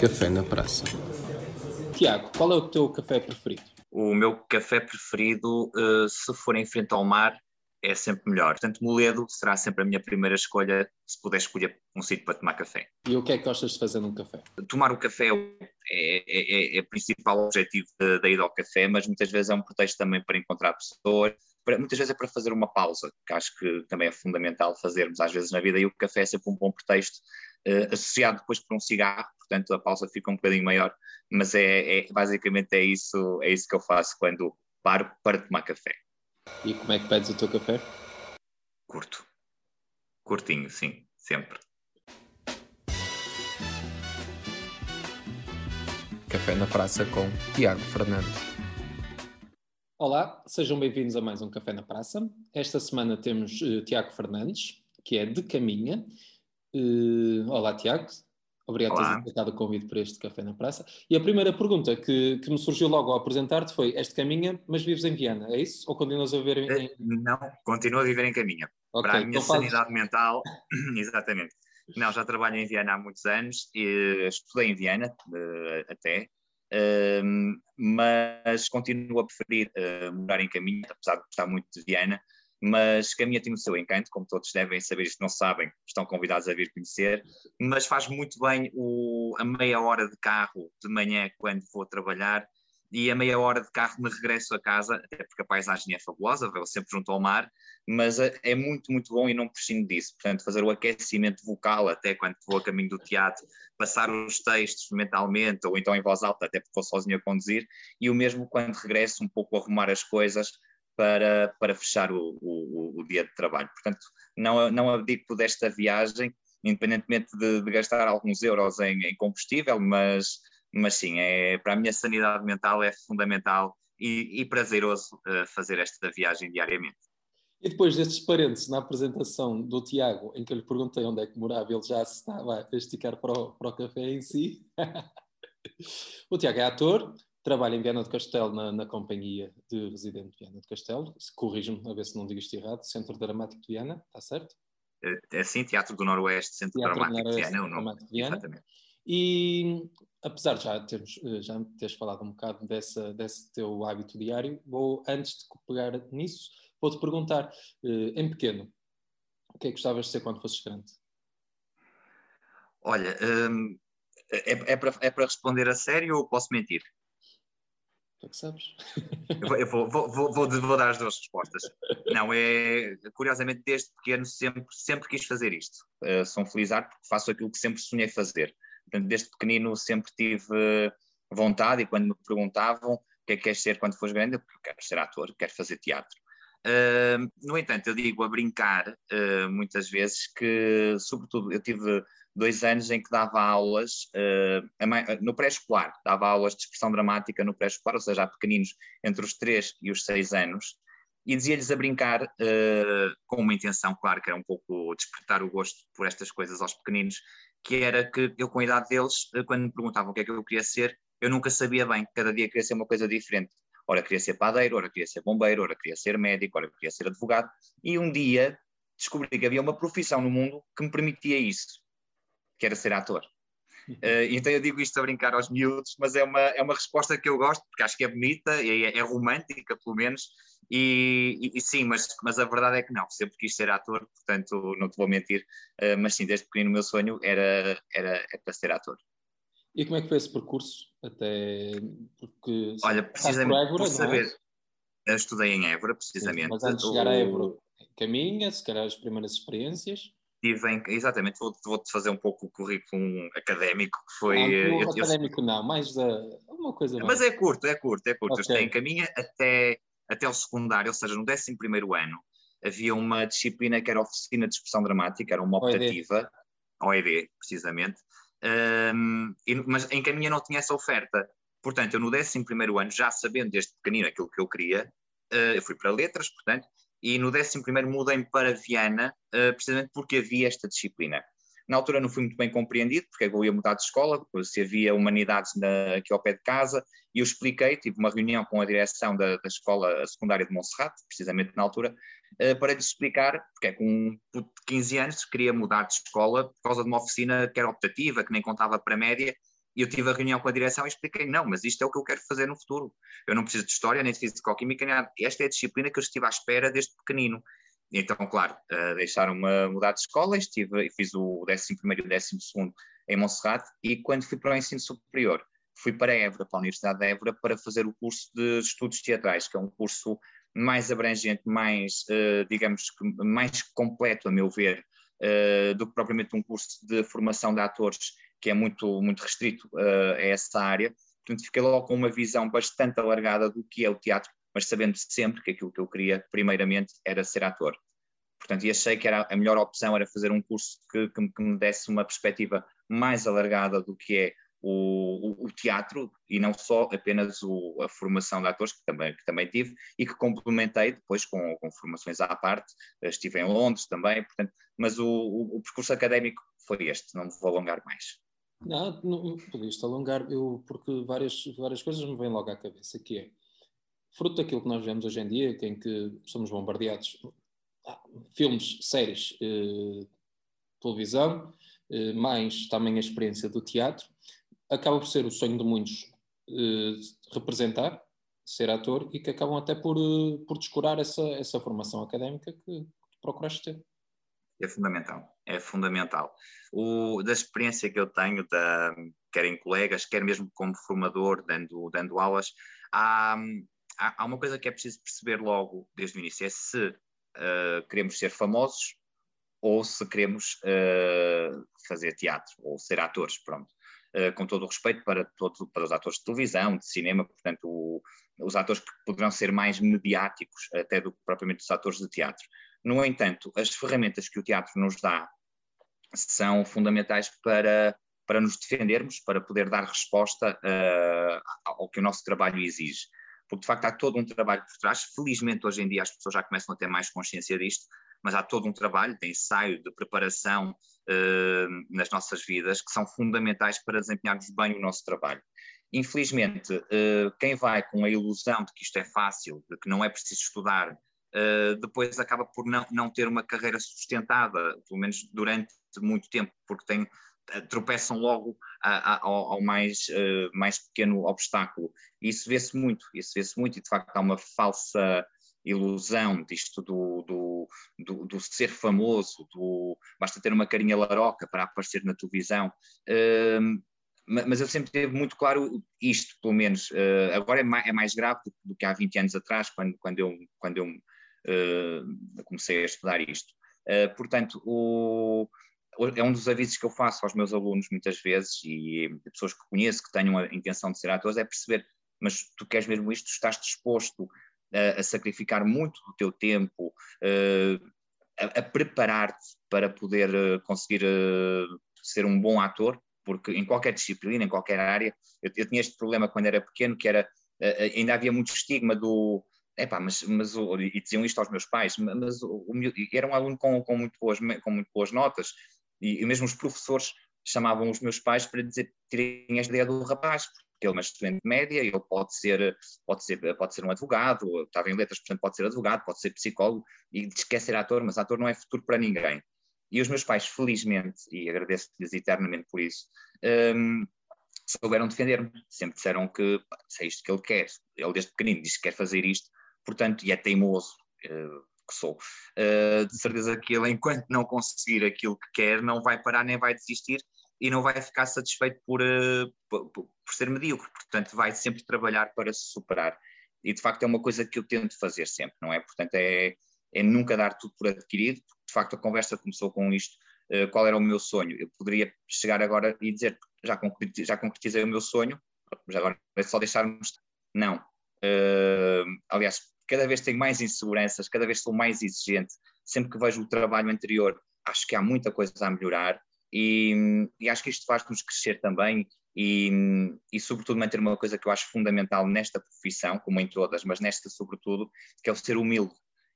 Café na Praça. Tiago, qual é o teu café preferido? O meu café preferido, uh, se for em frente ao mar, é sempre melhor. Portanto, Moledo será sempre a minha primeira escolha se puder escolher um sítio para tomar café. E o que é que gostas de fazer num café? Tomar o café é, é, é, é o principal objetivo da ida ao café, mas muitas vezes é um pretexto também para encontrar pessoas, para, muitas vezes é para fazer uma pausa, que acho que também é fundamental fazermos às vezes na vida, e o café é sempre um bom pretexto, associado depois por um cigarro, portanto a pausa fica um bocadinho maior, mas é, é basicamente é isso, é isso que eu faço quando paro para tomar café. E como é que pedes o teu café? Curto. Curtinho, sim, sempre. Café na Praça com Tiago Fernandes. Olá, sejam bem-vindos a mais um Café na Praça. Esta semana temos uh, Tiago Fernandes, que é de Caminha. Uh, olá, Tiago. Obrigado por teres aceitado o convite para este Café na Praça. E a primeira pergunta que, que me surgiu logo ao apresentar-te foi: És de Caminha, mas vives em Viana, é isso? Ou continuas a viver em. Eh, não, continuo a viver em Caminha. Okay, para a minha então sanidade fazes... mental, exatamente. Não, já trabalho em Viana há muitos anos, e estudei em Viana uh, até, uh, mas continuo a preferir morar em Caminha, apesar de gostar muito de Viana, mas Caminha tem o seu encanto, como todos devem saber, se não sabem, estão convidados a vir conhecer, mas faz muito bem o, a meia hora de carro de manhã quando vou trabalhar e a meia hora de carro me regresso a casa, até porque a paisagem é fabulosa, vou sempre junto ao mar, mas é, é muito, muito bom e não prescindo disso. Portanto, fazer o aquecimento vocal até quando vou a caminho do teatro, passar os textos mentalmente ou então em voz alta, até porque vou sozinho a conduzir, e o mesmo quando regresso, um pouco arrumar as coisas, para, para fechar o, o, o, dia de trabalho. Portanto, não, não abdico desta viagem, independentemente de, de gastar alguns euros em, em, combustível, mas, mas sim, é, para a minha sanidade mental é fundamental e, e prazeroso uh, fazer esta viagem diariamente. E depois destes parênteses, na apresentação do Tiago, em que eu lhe perguntei onde é que morava, ele já se estava a esticar para o, para o café em si. o Tiago é ator, trabalha em Viana do Castelo na, na companhia de residente de Viana do Castelo. Corrijo-me a ver se não digo isto errado. Centro Dramático de Viana, está certo? É, é sim, Teatro do Noroeste, Centro Teatro Dramático de Viana, é o nome. De Viana. Exatamente. E apesar de já, termos, já teres falado um bocado dessa, desse teu hábito diário, vou, antes de pegar nisso, vou-te perguntar, eh, em pequeno, o que é que gostavas de ser quando fosses grande? Olha, hum, é, é, para, é para responder a sério ou posso mentir? Tu é que sabes. Eu vou, vou, vou, vou, dar as duas respostas. Não, é curiosamente desde pequeno sempre, sempre quis fazer isto. Uh, sou um felizardo porque faço aquilo que sempre sonhei fazer. Portanto, desde pequenino sempre tive vontade e quando me perguntavam o que é que queres ser quando fores grande, eu quero ser ator, quero fazer teatro. Uh, no entanto, eu digo a brincar uh, muitas vezes que, sobretudo, eu tive dois anos em que dava aulas uh, no pré-escolar, dava aulas de expressão dramática no pré-escolar, ou seja, a pequeninos entre os 3 e os 6 anos, e dizia-lhes a brincar uh, com uma intenção, claro, que era um pouco despertar o gosto por estas coisas aos pequeninos, que era que eu, com a idade deles, quando me perguntavam o que é que eu queria ser, eu nunca sabia bem, cada dia queria ser uma coisa diferente. Ora queria ser padeiro, ora queria ser bombeiro, ora queria ser médico, ora queria ser advogado, e um dia descobri que havia uma profissão no mundo que me permitia isso que era ser ator. Uh, então eu digo isto a brincar aos miúdos, mas é uma, é uma resposta que eu gosto, porque acho que é bonita, é, é romântica pelo menos, e, e, e, sim, mas, mas a verdade é que não, sempre quis ser ator, portanto não te vou mentir, uh, mas sim, desde pequenino o meu sonho era, era, era ser ator. E como é que foi esse percurso? Até porque Olha, precisamente Évora, por é? saber, é? eu estudei em Évora, precisamente. Mas antes de chegar a Évora, caminha, se calhar as primeiras experiências tive em, exatamente, vou-te vou fazer um pouco o currículo académico que foi. Não, eu, académico eu, não, mais da, uma coisa. Mas é curto, é curto, é curto. Okay. Eu em caminho até, até o secundário, ou seja, no 11 ano, havia uma disciplina que era oficina de expressão dramática, era uma optativa, OED, precisamente, um, e, mas em caminho não tinha essa oferta. Portanto, eu no 11 ano, já sabendo desde pequenino aquilo que eu queria, uh, eu fui para letras, portanto, e no 11 mudei-me para Viana, uh, precisamente porque havia esta disciplina. Na altura não fui muito bem compreendido, porque eu ia mudar de escola, se havia humanidades na, aqui ao pé de casa, e eu expliquei, tive uma reunião com a direção da, da escola secundária de Monserrate, precisamente na altura, uh, para lhes explicar, porque é com um 15 anos queria mudar de escola por causa de uma oficina que era optativa, que nem contava para a média, E eu tive a reunião com a direção e expliquei: não, mas isto é o que eu quero fazer no futuro. Eu não preciso de história, nem de físico-química, esta é a disciplina que eu estive à espera desde pequenino. Então, claro, uh, deixaram-me mudar de escola, estive, fiz o 11 e o 12 em Montserrat, e quando fui para o ensino superior, fui para Évora, para a Universidade de Évora, para fazer o curso de estudos teatrais, que é um curso mais abrangente, mais, uh, digamos, mais completo, a meu ver, uh, do que propriamente um curso de formação de atores, que é muito, muito restrito uh, a essa área. Portanto, fiquei logo com uma visão bastante alargada do que é o teatro, mas sabendo sempre que aquilo que eu queria, primeiramente, era ser ator. Portanto, e achei que era, a melhor opção era fazer um curso que, que, que me desse uma perspectiva mais alargada do que é o, o, o, teatro e não só apenas o, a formação de atores, que também, que também tive, e que complementei depois com, com formações à parte. Estive em Londres também, portanto, mas o, o, percurso académico foi este, não me vou alongar mais. Não, não podias alongar, eu, porque várias, várias coisas me vêm logo à cabeça, que é fruto daquilo que nós vemos hoje em dia, em que somos bombardeados, ah, filmes, séries, eh, televisão, eh, mais também a experiência do teatro, acaba por ser o sonho de muitos eh, representar, ser ator, e que acabam até por, eh, por descurar essa, essa formação académica que, que procuraste ter. É fundamental, é fundamental. O, da experiência que eu tenho, da, quer em colegas, quer mesmo como formador, dando, dando aulas, há, há, uma coisa que é preciso perceber logo desde o início, é se uh, queremos ser famosos ou se queremos uh, fazer teatro ou ser atores, pronto. Uh, com todo o respeito para, todo, para os atores de televisão, de cinema, portanto, o, os atores que poderão ser mais mediáticos até do que propriamente os atores de teatro. No entanto, as ferramentas que o teatro nos dá são fundamentais para, para nos defendermos, para poder dar resposta uh, ao que o nosso trabalho exige porque de facto há todo um trabalho por trás. Felizmente, hoje em dia, as pessoas já começam a ter mais consciência disto, mas há todo um trabalho de ensaio, de preparação uh, nas nossas vidas que são fundamentais para desempenharmos bem o nosso trabalho. Infelizmente, uh, quem vai com a ilusão de que isto é fácil, de que não é preciso estudar, uh, depois acaba por não, não ter uma carreira sustentada, pelo menos durante muito tempo, porque tem tropeçam logo a, a, ao, ao, mais, uh, mais pequeno obstáculo. E isso vê-se muito, isso vê-se muito, e de facto há uma falsa ilusão disto do, do, do, do, ser famoso, do, basta ter uma carinha laroca para aparecer na televisão. Uh, mas eu sempre tive muito claro isto, pelo menos. Uh, agora é mais, é mais grave do, do, que há 20 anos atrás, quando, quando eu, quando eu comecei a estudar isto. Uh, portanto, o, é um dos avisos que eu faço aos meus alunos muitas vezes e pessoas que conheço que tenham a intenção de ser atores é perceber, mas tu queres mesmo isto, estás disposto a, a sacrificar muito do teu tempo, a, a preparar-te para poder conseguir ser um bom ator, porque em qualquer disciplina, em qualquer área, eu, eu tinha este problema quando era pequeno, que era, ainda havia muito estigma do, epá, mas, mas e diziam isto aos meus pais, mas o, o, era um aluno com, com, muito boas, com muito boas notas, e, e mesmo os professores chamavam os meus pais para dizer tirem esta ideia do rapaz, porque ele é uma estudante média, ele pode ser, pode ser, pode ser um advogado, estava em letras, portanto pode ser advogado, pode ser psicólogo, e ser ator, mas ator não é futuro para ninguém. E os meus pais, felizmente, e agradeço-lhes eternamente por isso, um, souberam defender-me. Sempre disseram que se é isto que ele quer. Ele desde pequenino diz que quer fazer isto, portanto, e é teimoso. Uh, que sou. Uh, de certeza que ele, enquanto não conseguir aquilo que quer, não vai parar nem vai desistir e não vai ficar satisfeito por, uh, por, por, ser medíocre. Portanto, vai sempre trabalhar para se superar. E de facto é uma coisa que eu tento fazer sempre, não é? Portanto, é, é nunca dar tudo por adquirido. De facto, a conversa começou com isto. Qual era o meu sonho? Eu poderia chegar agora e dizer já concretizei, já concretizei o meu sonho, mas agora é só deixarmos. Não. Uh, aliás, cada vez tenho mais inseguranças, cada vez sou mais exigente. Sempre que vejo o trabalho anterior, acho que há muita coisa a melhorar e, e acho que isto faz-nos crescer também e, e, sobretudo, manter uma coisa que eu acho fundamental nesta profissão, como em todas, mas nesta sobretudo, que é o ser humilde.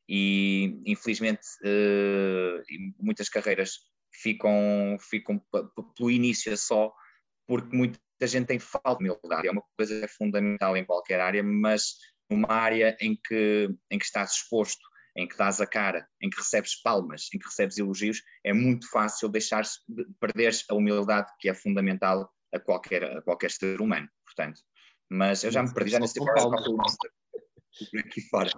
E, infelizmente, uh, muitas carreiras ficam, ficam pelo início só, porque muita gente tem falta de humildade. É uma coisa fundamental em qualquer área, mas numa área em que, em que estás exposto, em que dás a cara, em que recebes palmas, em que recebes elogios, é muito fácil deixar perder a humildade que é fundamental a qualquer, a qualquer ser humano, portanto. Mas eu já me perdi, já nem sei qual é por aqui fora.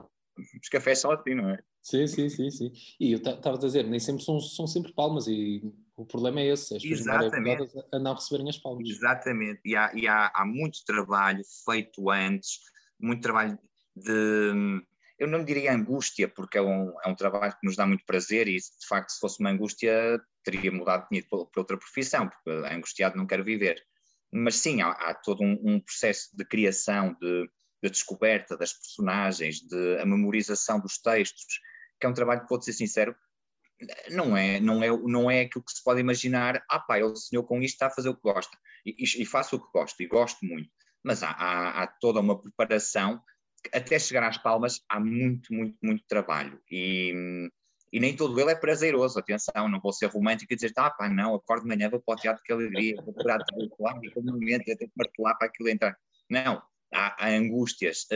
Os cafés são assim, não é? Sim, sim, sim, sim. E eu estava a dizer, nem sempre são, são sempre palmas e o problema é esse, as Exatamente. a não receberem as palmas. Exatamente, e, há, e há, há muito trabalho feito antes, muito trabalho de, eu não diria angústia, porque é um, é um trabalho que nos dá muito prazer e de facto se fosse uma angústia teria mudado, ido para outra profissão, porque angustiado não quero viver. Mas sim, há, há todo um, um, processo de criação, de, de, descoberta das personagens, de a memorização dos textos, que é um trabalho que, vou ser sincero, não é, não, é, não é aquilo que se pode imaginar, ah pá, ele sonhou com isto, está a fazer o que gosta, e, e faço o que gosto, e gosto muito, mas há, há, há toda uma preparação, até chegar às palmas há muito, muito, muito trabalho, e, e nem todo ele é prazeroso, atenção, não vou ser romântico e dizer, ah pá, não, acordo de manhã, vou para o teatro, que alegria, vou de lá, e todo momento eu tenho que martelar para aquilo entrar. Não, há, há angústias.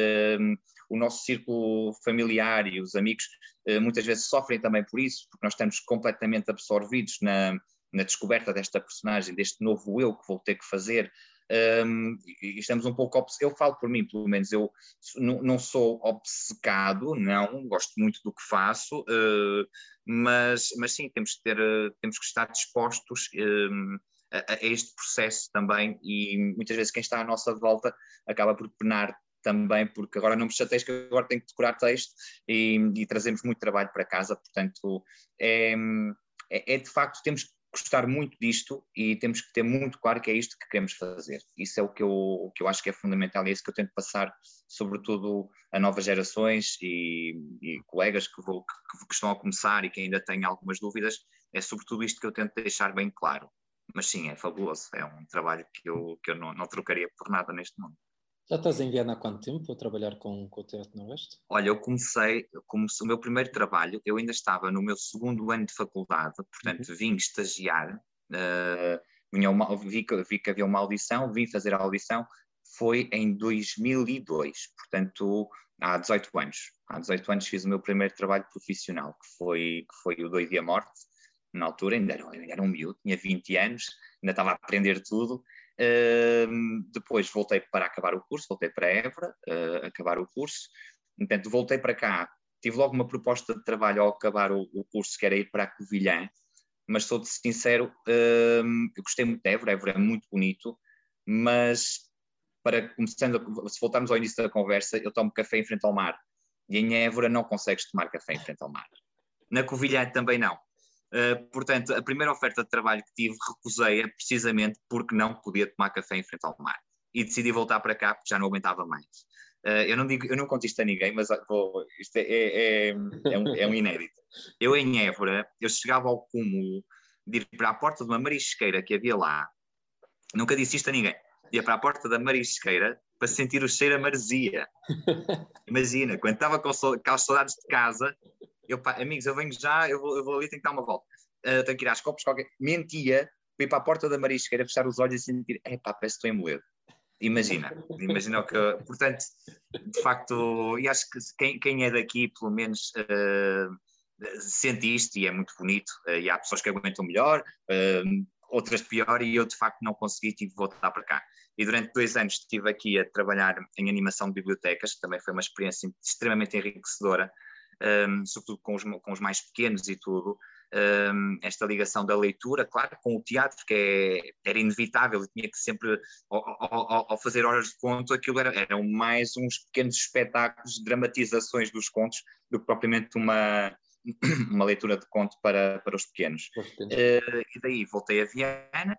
Um, o nosso círculo familiar e os amigos uh, muitas vezes sofrem também por isso, porque nós estamos completamente absorvidos na, na descoberta desta personagem, deste novo eu que vou ter que fazer. Um, e estamos um pouco eu falo por mim pelo menos eu não sou obcecado não gosto muito do que faço uh, mas mas sim temos que ter temos que estar dispostos um, a, a, este processo também e muitas vezes quem está à nossa volta acaba por penar também, porque agora não me chateias que agora tenho que decorar texto e, e trazemos muito trabalho para casa, portanto é, é, é, de facto, temos que gostar muito disto e temos que ter muito claro que é isto que queremos fazer. Isso é o que eu, o que eu acho que é fundamental e é isso que eu tento passar, sobretudo a novas gerações e, e colegas que, vou, que, que estão a começar e que ainda têm algumas dúvidas, é sobretudo isto que eu tento deixar bem claro mas sim, é fabuloso. É um trabalho que eu, que eu não, não trocaria por nada neste mundo. Já estás em Viena há quanto tempo a trabalhar com, com o Teatro Noroeste? Olha, eu comecei, comecei, o meu primeiro trabalho, eu ainda estava no meu segundo ano de faculdade, portanto uhum. vim estagiar, uh, vinha uma, vi, vi que havia uma audição, vim fazer a audição, foi em 2002, portanto há 18 anos. Há 18 anos fiz o meu primeiro trabalho profissional, que foi, que foi o Doido e a Morte, na altura, ainda era, ainda era um miúdo, tinha 20 anos, ainda estava a aprender tudo. Depois voltei para acabar o curso, voltei para Évora, uh, acabar o curso. Portanto, voltei para cá, tive logo uma proposta de trabalho ao acabar o, o curso, que era ir para a Covilhã, mas sou sincero, eu gostei muito de Évora, Évora é muito bonito, mas para começando, se voltarmos ao início da conversa, eu tomo café em frente ao mar, e em Évora não consegues tomar café em frente ao mar. Na Covilhã também não. Uh, portanto, a primeira oferta de trabalho que tive recusei-a precisamente porque não podia tomar café em frente ao mar. E decidi voltar para cá porque já não aguentava mais. Uh, eu não digo, eu não conto isto a ninguém, mas vou, isto é, é, é, é, um, é um inédito. Eu em Évora, eu chegava ao cúmulo de ir para a porta de uma marisqueira que havia lá, nunca disse isto a ninguém, ia para a porta da marisqueira para sentir o cheiro a maresia. Imagina, quando estava com, com saudades de casa, eu, pá, amigos, eu venho já, eu vou, eu vou ali, tenho que dar uma volta. Uh, tenho que ir às copas, qualquer. Mentia, fui para a porta da marisqueira, fechar os olhos e sentir, é pá, parece que estou em moledo. Imagina, imagina o que. Portanto, de facto, e acho que quem, quem é daqui, pelo menos. Uh, sente isto e é muito bonito, uh, e há pessoas que aguentam melhor, uh, outras pior, e eu de facto não consegui, tive de voltar para cá. E durante dois anos estive aqui a trabalhar em animação de bibliotecas, que também foi uma experiência extremamente enriquecedora, um, sobretudo com os, com os, mais pequenos e tudo, um, esta ligação da leitura, claro, com o teatro, que é, era inevitável, tinha que sempre, ao, ao, ao, fazer horas de conto, aquilo era, eram mais uns pequenos espetáculos, dramatizações dos contos, do que propriamente uma, uma leitura de conto para, para os pequenos. Uh, e daí voltei a Viena,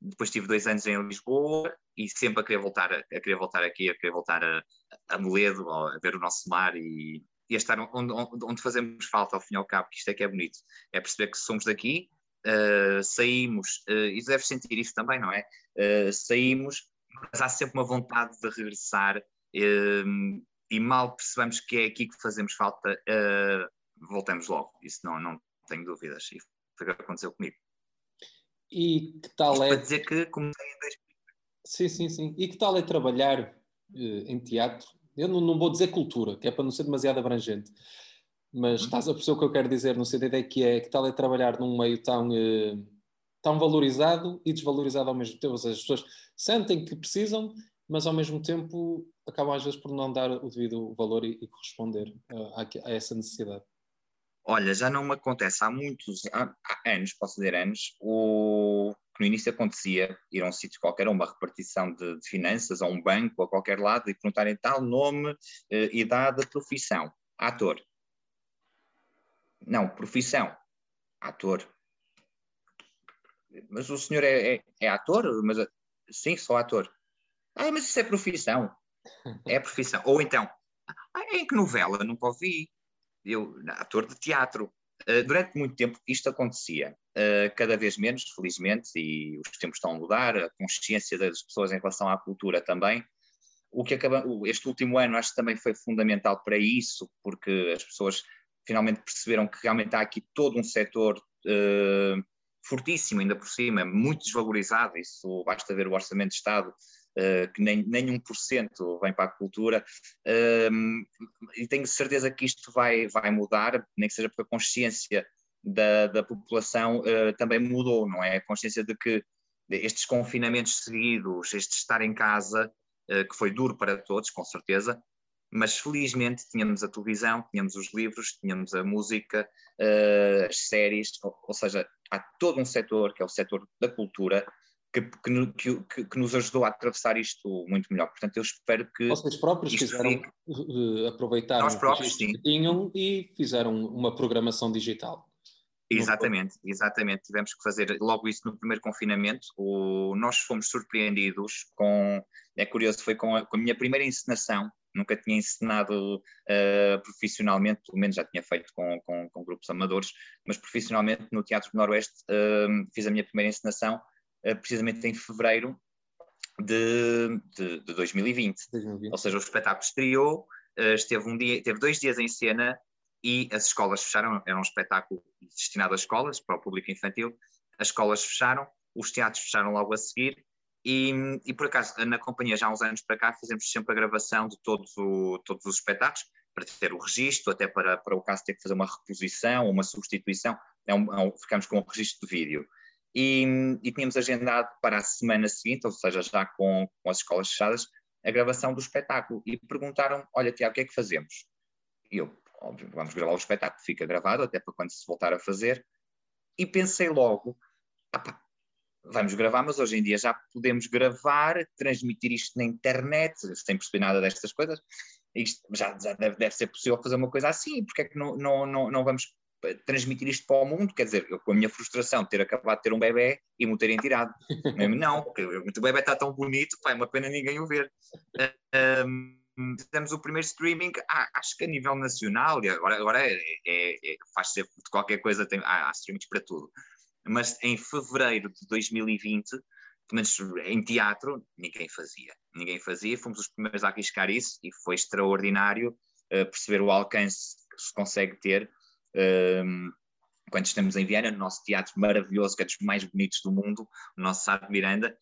depois tive dois anos em Lisboa e sempre a querer voltar, a querer voltar aqui, a querer voltar a, a Moledo, a ver o nosso mar e, e a estar onde, onde, fazemos falta, ao fim e ao cabo, que isto é que é bonito. É perceber que somos daqui, uh, saímos, uh, e deves sentir isso também, não é? Uh, saímos, mas há sempre uma vontade de regressar, e mal percebemos que é aqui que fazemos falta, voltamos logo. Isso não, não tenho dúvidas. E foi o que aconteceu comigo. E que tal Isto é. Para dizer que comecei em 2000. Sim, sim, sim. E que tal é trabalhar em teatro eu não, não, vou dizer cultura, que é para não ser demasiado abrangente, mas uhum. estás a perceber o que eu quero dizer, no sentido é que é que tal é trabalhar num meio tão, eh, tão valorizado e desvalorizado ao mesmo tempo. Ou seja, as pessoas sentem que precisam, mas ao mesmo tempo acabam às vezes por não dar o devido valor e, e corresponder uh, a, a, essa necessidade. Olha, já não me acontece há muitos há, há anos, posso dizer anos, o que no início acontecia, ir a um sítio qualquer, a uma repartição de, de, finanças, a um banco, a qualquer lado, e perguntarem tal nome, eh, idade, profissão, ator. Não, profissão, ator. Mas o senhor é, é, é ator? Mas, sim, sou ator. Ah, mas isso é profissão. É profissão. Ou então, ah, em que novela? Nunca ouvi. Eu, ator de teatro. Uh, durante muito tempo isto acontecia. Uh, cada vez menos, felizmente, e os tempos estão a mudar, a consciência das pessoas em relação à cultura também. O que acaba, este último ano acho que também foi fundamental para isso, porque as pessoas finalmente perceberam que realmente há aqui todo um setor uh, fortíssimo, ainda por cima, muito desvalorizado. Isso basta ver o Orçamento de Estado uh, que nem, nem 1% vem para a cultura, uh, e tenho certeza que isto vai, vai mudar, nem que seja porque a consciência da, da população uh, também mudou, não é? A consciência de que estes confinamentos seguidos, este estar em casa, que foi duro para todos, com certeza, mas felizmente tínhamos a televisão, tínhamos os livros, tínhamos a música, as séries, ou, ou seja, há todo um setor, que é o setor da cultura, que, que, que, que, nos ajudou a atravessar isto muito melhor. Portanto, eu espero que. Vocês próprios fizeram, fique... Aproveitaram Nós próprios, que tinham e fizeram uma programação digital. Exatamente, exatamente. Tivemos que fazer logo isso no primeiro confinamento. O, nós fomos surpreendidos com. É curioso, foi com a, com a minha primeira encenação. Nunca tinha encenado uh, profissionalmente, pelo menos já tinha feito com, com, com, grupos amadores, mas profissionalmente no Teatro do Noroeste uh, fiz a minha primeira encenação uh, precisamente em fevereiro de, de, de 2020. 2020. Ou seja, o espetáculo estreou, esteve, um dia, teve dois dias em cena e as escolas fecharam, era um espetáculo destinado às escolas, para o público infantil, as escolas fecharam, os teatros fecharam logo a seguir, e, e por acaso, na companhia, já há uns anos para cá, fazemos sempre a gravação de todos, o, todos os espetáculos, para ter o registro, até para, para o caso ter que fazer uma reposição, uma substituição, é um, é um, ficamos com um registro de vídeo. E, e, tínhamos agendado para a semana seguinte, ou seja, já com, com as escolas fechadas, a gravação do espetáculo. E perguntaram: Olha, Tiago, o que é que fazemos? E eu, óbvio, vamos gravar o espetáculo, fica gravado, até para quando se voltar a fazer. E pensei logo, vamos gravar, mas hoje em dia já podemos gravar, transmitir isto na internet, sem perceber nada destas coisas. Isto já, já deve, deve, ser possível fazer uma coisa assim, porque é que não, não, não, não vamos transmitir isto para o mundo? Quer dizer, eu, com a minha frustração de ter acabado de ter um bebê e me terem tirado. não, porque o bebê está tão bonito, pá, é uma pena ninguém o ver. Um, fizemos o primeiro streaming, acho que a nível nacional, e agora, agora é, é, é, faz-se de qualquer coisa, tem, há, há streamings para tudo. Mas em fevereiro de 2020, pelo menos em teatro, ninguém fazia. Ninguém fazia, fomos os primeiros a arriscar isso e foi extraordinário uh, perceber o alcance que se consegue ter uh, quando estamos em Viena, no nosso teatro maravilhoso, que é dos mais bonitos do mundo, o nosso Sá de Miranda,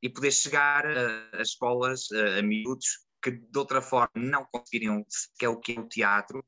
e poder chegar a escolas, a, a miúdos que de outra forma não conseguiriam sequer o que é o teatro,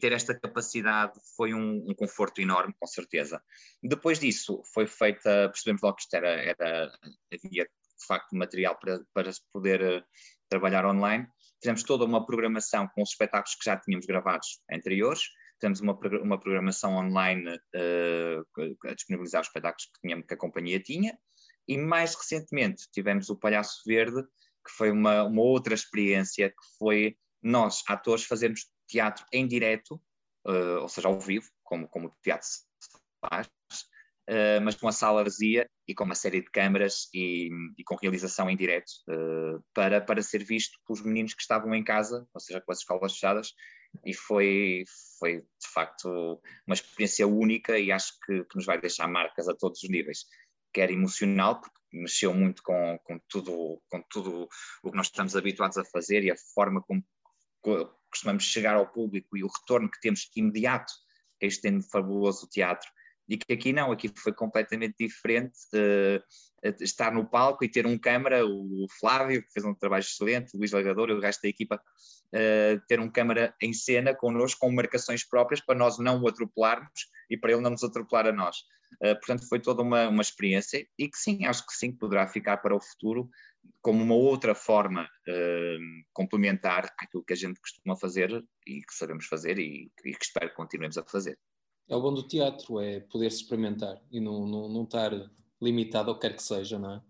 ter esta capacidade foi um, um, conforto enorme, com certeza. Depois disso, foi feita, percebemos logo que isto era, era havia de facto material para, para se poder uh, trabalhar online. Fizemos toda uma programação com os espetáculos que já tínhamos gravados anteriores, fizemos uma, uma programação online uh, a disponibilizar os espetáculos que, tínhamos, que a companhia tinha, e mais recentemente tivemos o Palhaço Verde, que foi uma, uma outra experiência, que foi nós, atores, fazermos teatro em direto, uh, ou seja, ao vivo, como, como o teatro se faz, uh, mas com a sala vazia e com uma série de câmaras e, e com realização em direto, uh, para, para ser visto pelos meninos que estavam em casa, ou seja, com as escolas fechadas, e foi, foi de facto uma experiência única e acho que, que nos vai deixar marcas a todos os níveis quer emocional, porque mexeu muito com, com, tudo, com tudo o que nós estamos habituados a fazer e a forma como costumamos chegar ao público e o retorno que temos imediato que é este fabuloso teatro, e que aqui não, aqui foi completamente diferente. Uh, estar no palco e ter um câmara, o Flávio, que fez um trabalho excelente, o Luís Lagador e o resto da equipa, uh, ter um câmara em cena connosco, com marcações próprias, para nós não o atropelarmos e para ele não nos atropelar a nós. Uh, portanto, foi toda uma, uma experiência e que sim, acho que sim, poderá ficar para o futuro como uma outra forma uh, complementar àquilo que a gente costuma fazer e que sabemos fazer e, e que espero que continuemos a fazer. É o bom do teatro, é poder se experimentar e não, não, não estar limitado ao que quer que seja, não é?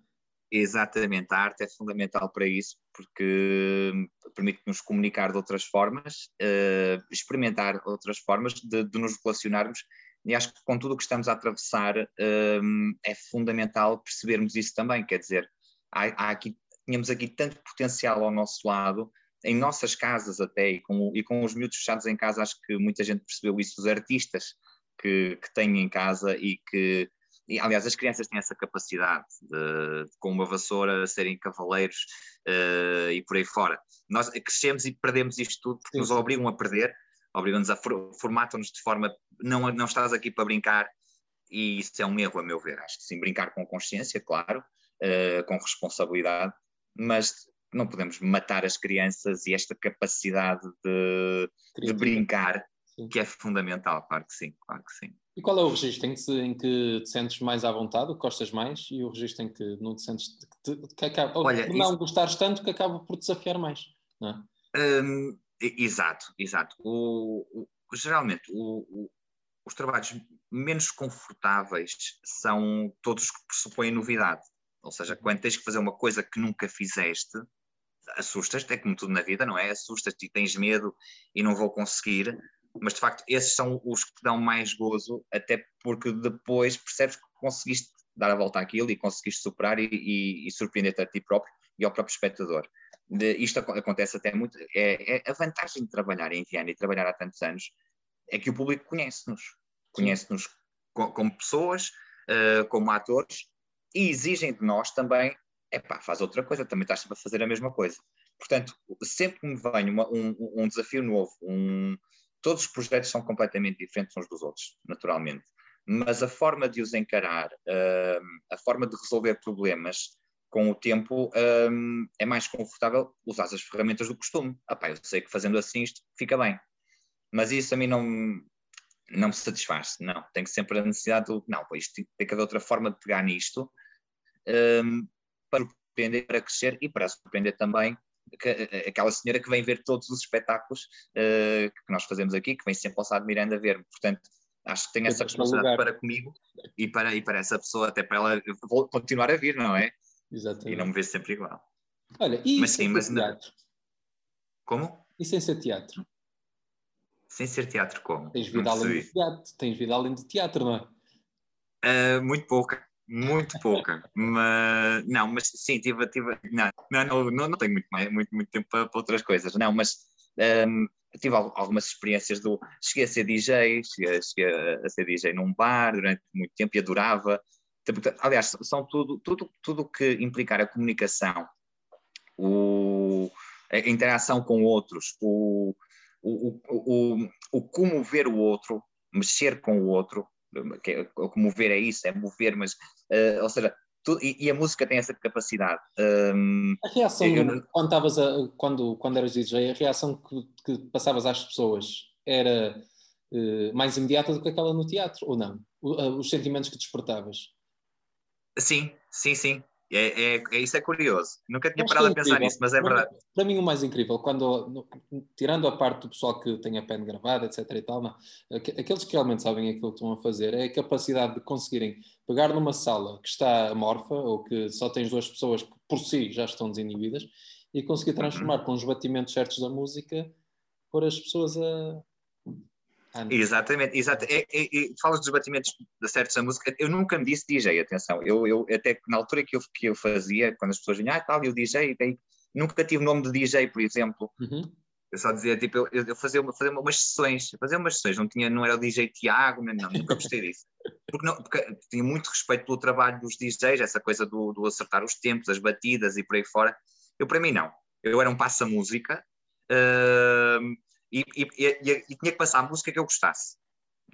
Exatamente, a arte é fundamental para isso, porque permite-nos comunicar de outras formas, uh, experimentar outras formas de, de, nos relacionarmos, e acho que com tudo o que estamos a atravessar uh, é fundamental percebermos isso também, quer dizer, há, há aqui, tínhamos aqui tanto potencial ao nosso lado, em nossas casas até, e com, e com os miúdos fechados em casa, acho que muita gente percebeu isso, os artistas que, que têm em casa e que, e, aliás, as crianças têm essa capacidade de, de com uma vassoura, serem cavaleiros uh, e por aí fora. Nós crescemos e perdemos isto tudo porque Sim. nos obrigam a perder, obrigam-nos a for, formatam-nos de forma, não, não estás aqui para brincar, e isso é um erro, a meu ver. Acho que sim, brincar com consciência, claro, uh, com responsabilidade, mas não podemos matar as crianças e esta capacidade de, de brincar, sim. que é fundamental, claro que sim, claro que sim. E qual é o registro em que, em que te sentes mais à vontade, que gostas mais, e o registro em que não te sentes, que, te, que acaba, Olha, por não isso... gostares tanto que acaba por desafiar mais, não é? Um, exato, exato. O, o geralmente, o, os trabalhos menos confortáveis são todos que pressupõem novidade. Ou seja, uhum. quando tens que fazer uma coisa que nunca fizeste, assustas-te, é como tudo na vida, não é? Assustas-te e tens medo e não vou conseguir, mas de facto esses são os que te dão mais gozo, até porque depois percebes que conseguiste dar a volta àquilo e conseguiste superar e, e, e surpreender-te a ti próprio e ao próprio espectador. De, isto acontece até muito, é, é, a vantagem de trabalhar em Viana e trabalhar há tantos anos é que o público conhece-nos, conhece-nos como pessoas, uh, como atores e exigem de nós também é pá, faz outra coisa, também estás sempre a fazer a mesma coisa. Portanto, sempre que me vem uma, um, um, desafio novo, um, todos os projetos são completamente diferentes uns dos outros, naturalmente, mas a forma de os encarar, uh, a forma de resolver problemas com o tempo uh, é mais confortável usar as ferramentas do costume. Ah, eu sei que fazendo assim isto fica bem, mas isso a mim não, não me satisfaz, não, tenho sempre a necessidade de, não, pô, isto tem que haver outra forma de pegar nisto, um, para surpreender, para crescer e para surpreender também aquela senhora que vem ver todos os espetáculos uh, que nós fazemos aqui, que vem sempre ao Sá de Miranda ver-me. Portanto, acho que tenho essa responsabilidade para comigo e para, e para essa pessoa, até para ela continuar a vir, não é? Exatamente. E não me ver sempre igual. Olha, e mas, sim, mas teatro? Como? E sem ser teatro? Sem ser teatro como? Tens vida além do teatro, tens vida além do teatro, não é? Uh, muito pouca muito pouca, mas não, mas sim, tive, tive não, não, não, não tenho muito, muito, muito tempo para, para outras coisas, não, mas um, tive algumas experiências do. Cheguei a ser DJ, cheguei, cheguei, a ser DJ num bar durante muito tempo e adorava. Aliás, são tudo, tudo, tudo que implicar a comunicação, o, a interação com outros, o, o, o, o, o como ver o outro, mexer com o outro, que é, mover é isso, é mover, mas, uh, ou seja, e, e, a música tem essa capacidade. Um, a reação, eu, quando, a, quando, quando eras DJ, a reação que, que passavas às pessoas era uh, mais imediata do que aquela no teatro, ou não? O, uh, os sentimentos que despertavas? Sim, sim, sim. É, é, é, isso é curioso. Nunca tinha parado a pensar nisso, mas é verdade. Para mim, o mais incrível, quando, tirando a parte do pessoal que tem a pen gravada, etc. e tal, não, aqueles que realmente sabem aquilo que estão a fazer, é a capacidade de conseguirem pegar numa sala que está amorfa ou que só tens duas pessoas que por si já estão desinibidas e conseguir uhum. transformar uhum. com os batimentos certos da música, pôr as pessoas a, Exatamente, exato. É, é, é, falas dos batimentos de certos a música. Eu nunca me disse DJ, atenção. Eu, eu até na altura que eu, que eu fazia, quando as pessoas vinham, ah, tal, e o DJ, tem, nunca tive o nome de DJ, por exemplo. Uhum. Eu só dizia, tipo, eu, eu fazia, uma, fazia umas sessões, fazia umas sessões, não, tinha, não era o DJ Tiago, não nunca gostei disso. Porque, não, porque tinha muito respeito pelo trabalho dos DJs, essa coisa do, do acertar os tempos, as batidas e por aí fora. Eu, para mim, não. Eu era um passa-música, uh, e, e, e, e, tinha que passar a música que eu gostasse.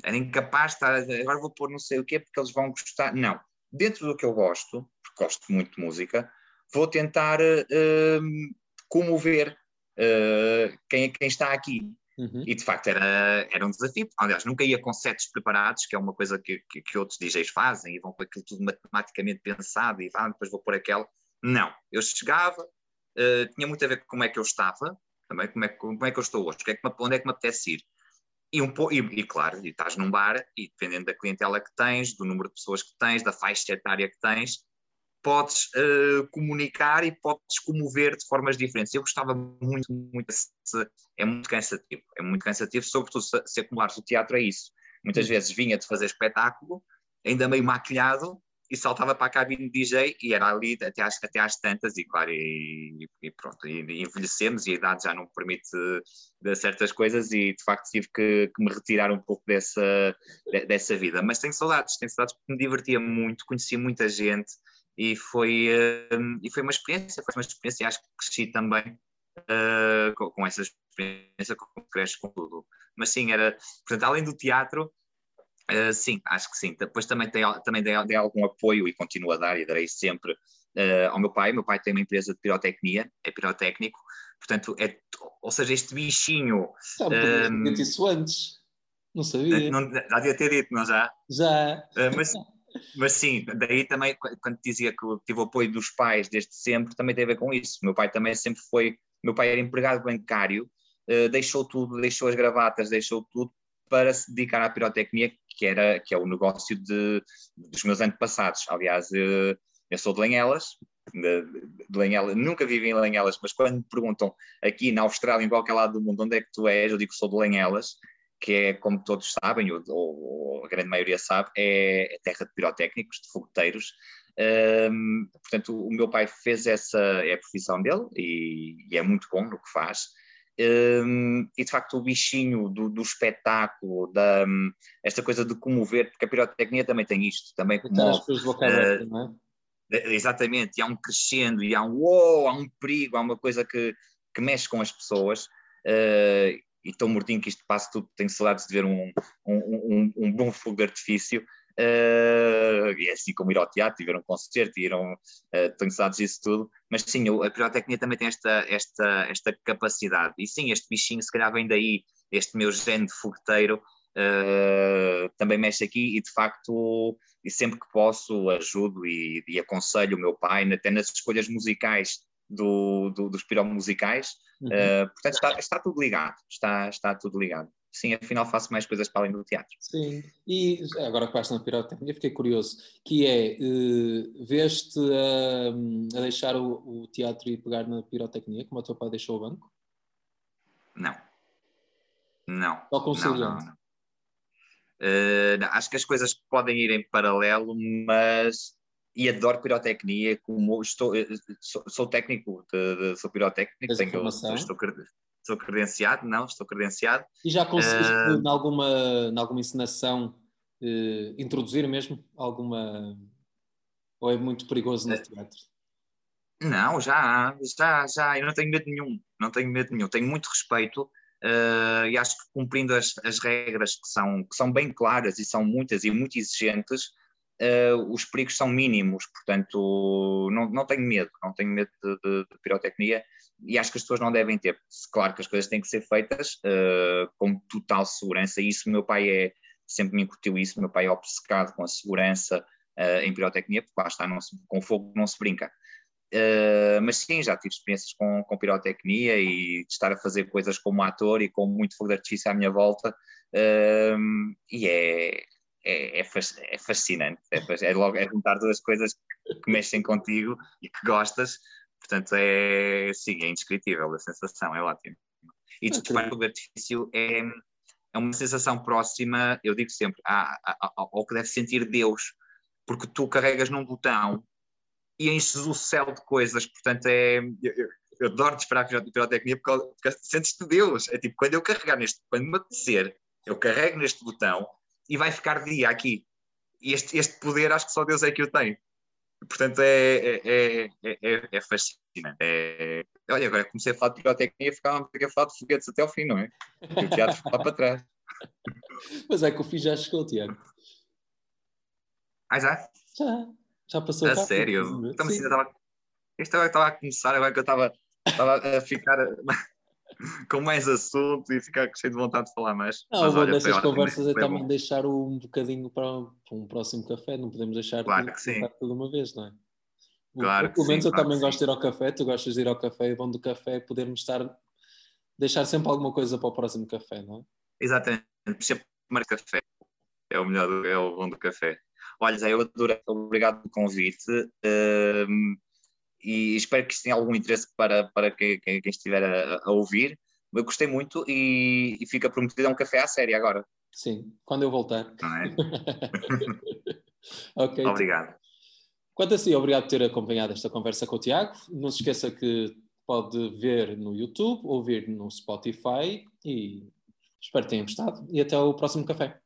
era incapaz de estar, agora vou pôr não sei o quê porque eles vão gostar. Não. Dentro do que eu gosto, porque gosto muito de música, vou tentar uh, comover uh, quem, quem está aqui. Uhum. E de facto era, era um desafio. Aliás, nunca ia com sets preparados, que é uma coisa que, que, que outros DJs fazem e vão com aquilo tudo matematicamente pensado e ah, depois vou pôr aquela. Não, eu chegava, uh, tinha muito a ver com como é que eu estava, também como é, como é que eu estou hoje, é onde é que me apetece ir. E, um, e, e claro, e estás num bar e dependendo da clientela que tens, do número de pessoas que tens, da faixa etária que tens, podes uh, comunicar e podes comover de formas diferentes. Eu gostava muito, muito, é muito cansativo, é muito cansativo, sobretudo se, se acumulares o teatro é isso. Muitas vezes vinha de fazer espetáculo, ainda meio maquilhado, e saltava para a cabine de DJ e era ali até às, até às tantas, e claro, e, e pronto, e envelhecemos e a idade já não permite de certas coisas e de facto tive que, que, me retirar um pouco dessa, dessa vida. Mas tenho saudades, tenho saudades porque me divertia muito, conheci muita gente e foi, uh, e foi uma experiência, foi uma experiência, acho que cresci também uh, com, com, essa experiência, como cresces com tudo. Mas sim, era, portanto, além do teatro, uh, sim, acho que sim. Depois também, tem, também dei, dei algum apoio e continuo a dar e darei sempre ao meu pai. Meu pai tem uma empresa de pirotecnia, é pirotécnico, portanto, é, ou seja, este bichinho. Já me um, isso antes. Não sabia. Não, já devia ter dito, não já? Já. Uh, mas, mas sim, daí também, quando dizia que tive o apoio dos pais desde sempre, também tem a ver com isso. Meu pai também sempre foi, meu pai era empregado bancário, uh, deixou tudo, deixou as gravatas, deixou tudo para se dedicar à pirotecnia, que, era, que é o negócio de, dos meus antepassados. Aliás, uh, eu sou de Lenhelas, de Lenhelas, nunca vivi em Lenhelas, mas quando me perguntam aqui na Austrália, em qualquer lado do mundo, onde é que tu és, eu digo que sou de Lenhelas, que é, como todos sabem, ou, ou a grande maioria sabe, é, é terra de pirotécnicos, de fogueteiros. Um, portanto, o meu pai fez essa, é a profissão dele e, e é muito bom no que faz. Um, e de facto o bichinho do, do espetáculo, da, esta coisa de comover, porque a pirotecnia também tem isto, também comove. Uh, não é? Exatamente, e há um crescendo, e há um uou, há um perigo, há uma coisa que, que mexe com as pessoas. Uh, e tão mortinho que isto passa tudo, tenho saudades de ver um, um, um, um bom fogo de artifício. Uh, e é assim como ir ao teatro e ver um concerto, e ir um, uh, tenho saudades disso tudo, mas sim, a pirotecnia também tem esta, esta, esta capacidade, e sim, este bichinho se calhar vem daí, este meu gene de fogueteiro, uh, também mexe aqui e de facto, e sempre que posso ajudo e, e aconselho o meu pai, até nas escolhas musicais do, do, dos piromusicais, uhum. uh, portanto está, está tudo ligado, está, está tudo ligado. Sim, afinal faço mais coisas para além do teatro. Sim, e agora que vais na pirotecnia, fiquei curioso, que é, uh, veste a, a deixar o, o, teatro e pegar na pirotecnia, como o teu pai deixou o banco? Não. Não. Só não, não, não. Uh, não, acho que as coisas podem ir em paralelo, mas e adoro pirotecnia, como estou, eh, sou, sou técnico, de, de, sou pirotécnico, tenho, estou, sou credenciado, não, estou credenciado. E já conseguiste, uh, em alguma, em alguma encenação, uh, introduzir mesmo alguma, ou é muito perigoso no teatro? Não, já, já, já, eu não tenho medo nenhum, não tenho medo nenhum, tenho muito respeito uh, e acho que cumprindo as, as regras que são, que são bem claras e são muitas e muito exigentes, uh, os perigos são mínimos, portanto não, não tenho medo, não tenho medo de, de, de, pirotecnia e acho que as pessoas não devem ter. Claro que as coisas têm que ser feitas uh, com total segurança e isso meu pai é, sempre me incutiu isso, meu pai é obcecado com a segurança uh, em pirotecnia, porque lá está, se, com fogo não se brinca. Uh, mas sim, já tive experiências com, com pirotecnia e de estar a fazer coisas como ator e com muito fogo de artifício à minha volta, e é, é, é, é fascinante. É, é, logo é juntar duas coisas que mexem contigo e que gostas. Portanto, é sim, é indescritível a sensação, é ótimo. E disparo do artifício é, é uma sensação próxima, eu digo sempre, ao que deve sentir Deus, porque tu carregas num botão e enches o céu de coisas, portanto é. Eu, eu adoro disparar pirotecnia porque, porque sentes-te Deus. É tipo, quando eu carregar neste, quando me apetecer, eu carrego neste botão e vai ficar dia aqui. E este, este poder acho que só Deus é que o tem. Portanto, é, é, é, é fascinante. É, olha, agora comecei a falar de pirotecnia e ficava a falar de foguetes até ao fim, não é? E o teatro ficou lá para trás. Mas é que o fim já chegou, Tiago. Ah, já? Já. Já passou A sério? Então, mas Sim. ainda estava. Agora estava a começar, agora que eu estava, estava a ficar com mais assunto e ficar cheio de vontade de falar mais. Não, Mas olha, conversas é também deixar um bocadinho para, um próximo café, não podemos deixar Claro que sim. tudo de uma vez, não é? Claro Pelo menos sim, eu claro também gosto de ir ao café, tu gostas de ir ao café, é bom do café podermos estar, deixar sempre alguma coisa para o próximo café, não é? Exatamente, sempre tomar café. É o melhor, é o bom do café. Olha, Zé, eu adorei, obrigado pelo convite hum, e espero que isto tenha algum interesse para, para quem, quem- estiver a, a ouvir. Eu gostei muito e, e fica prometido um café à série agora, Sim, quando eu voltar. não é? ok. Obrigado. Quanto a si, obrigado por ter acompanhado esta conversa com o Tiago. Não se esqueça que pode ver no YouTube, ouvir no Spotify e espero que tenham gostado. E até o próximo café.